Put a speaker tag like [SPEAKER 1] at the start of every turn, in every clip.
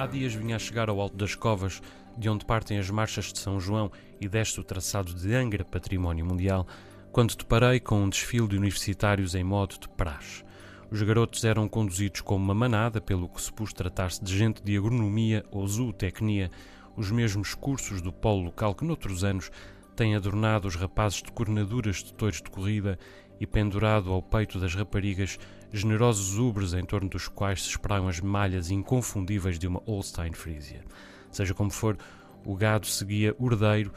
[SPEAKER 1] Há dias vinha a chegar ao Alto das Covas, de onde partem as marchas de São João e desce o traçado de Angra, Património Mundial, quando deparei com um desfile de universitários em modo de praxe. Os garotos eram conduzidos como uma manada, pelo que supus tratar-se de gente de agronomia ou zootecnia, os mesmos cursos do polo local que noutros anos têm adornado os rapazes de cornaduras de touros de corrida e pendurado ao peito das raparigas generosos ubres em torno dos quais se espalham as malhas inconfundíveis de uma Holstein Frisia. Seja como for, o gado seguia ordeiro,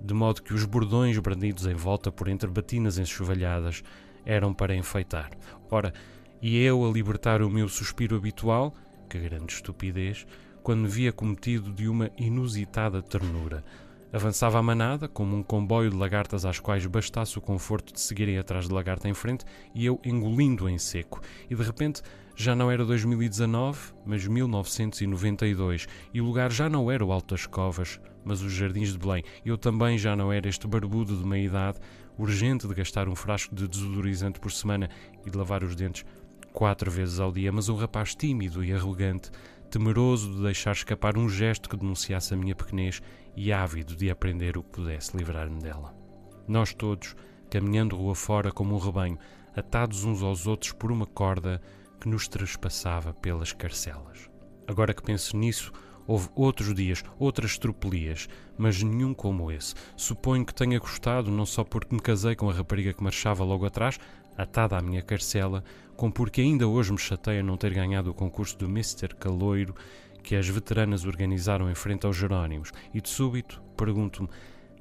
[SPEAKER 1] de modo que os bordões brandidos em volta por entre batinas enxovalhadas eram para enfeitar. Ora, e eu a libertar o meu suspiro habitual, que grande estupidez, quando me via cometido de uma inusitada ternura. Avançava a manada, como um comboio de lagartas às quais bastasse o conforto de seguirem atrás de lagarta em frente, e eu engolindo em seco. E de repente já não era 2019, mas 1992, e o lugar já não era o Alto das Covas, mas os Jardins de Belém. Eu também já não era este barbudo de meia idade, urgente de gastar um frasco de desodorizante por semana e de lavar os dentes quatro vezes ao dia, mas um rapaz tímido e arrogante, temeroso de deixar escapar um gesto que denunciasse a minha pequenez e ávido de aprender o que pudesse livrar-me dela. Nós todos, caminhando rua fora como um rebanho, atados uns aos outros por uma corda que nos trespassava pelas carcelas. Agora que penso nisso, houve outros dias, outras tropelias, mas nenhum como esse. Suponho que tenha gostado, não só porque me casei com a rapariga que marchava logo atrás, atada à minha carcela, como porque ainda hoje me chateia não ter ganhado o concurso do Mr. Caloiro que as veteranas organizaram em frente aos Jerónimos, e de súbito pergunto-me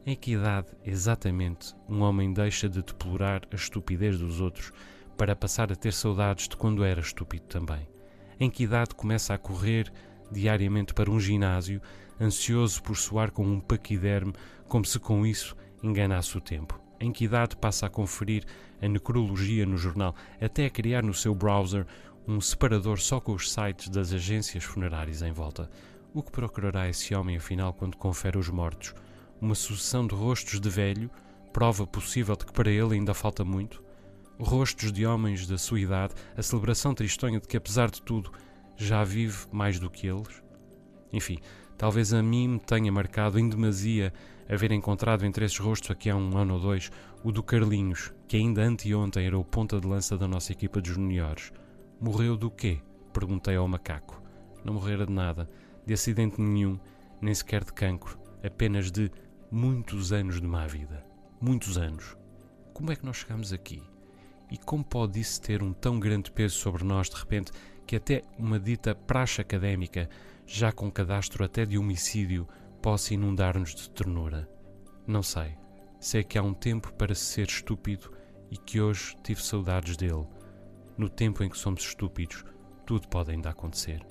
[SPEAKER 1] em que idade exatamente um homem deixa de deplorar a estupidez dos outros para passar a ter saudades de quando era estúpido também? Em que idade começa a correr diariamente para um ginásio, ansioso por soar com um paquiderme, como se com isso enganasse o tempo? Em que idade passa a conferir a necrologia no jornal, até a criar no seu browser um separador só com os sites das agências funerárias em volta. O que procurará esse homem afinal quando confere os mortos? Uma sucessão de rostos de velho, prova possível de que para ele ainda falta muito? Rostos de homens da sua idade, a celebração tristonha de que, apesar de tudo, já vive mais do que eles? Enfim, talvez a mim me tenha marcado em demasia haver encontrado entre esses rostos aqui há um ano ou dois o do Carlinhos, que ainda anteontem era o ponta de lança da nossa equipa de juniores. Morreu do quê? Perguntei ao macaco. Não morrera de nada, de acidente nenhum, nem sequer de cancro, apenas de muitos anos de má vida. Muitos anos. Como é que nós chegamos aqui? E como pode isso ter um tão grande peso sobre nós de repente que até uma dita praxe académica, já com cadastro até de homicídio, possa inundar-nos de ternura? Não sei. Sei que há um tempo para ser estúpido e que hoje tive saudades dele no tempo em que somos estúpidos, tudo pode ainda acontecer.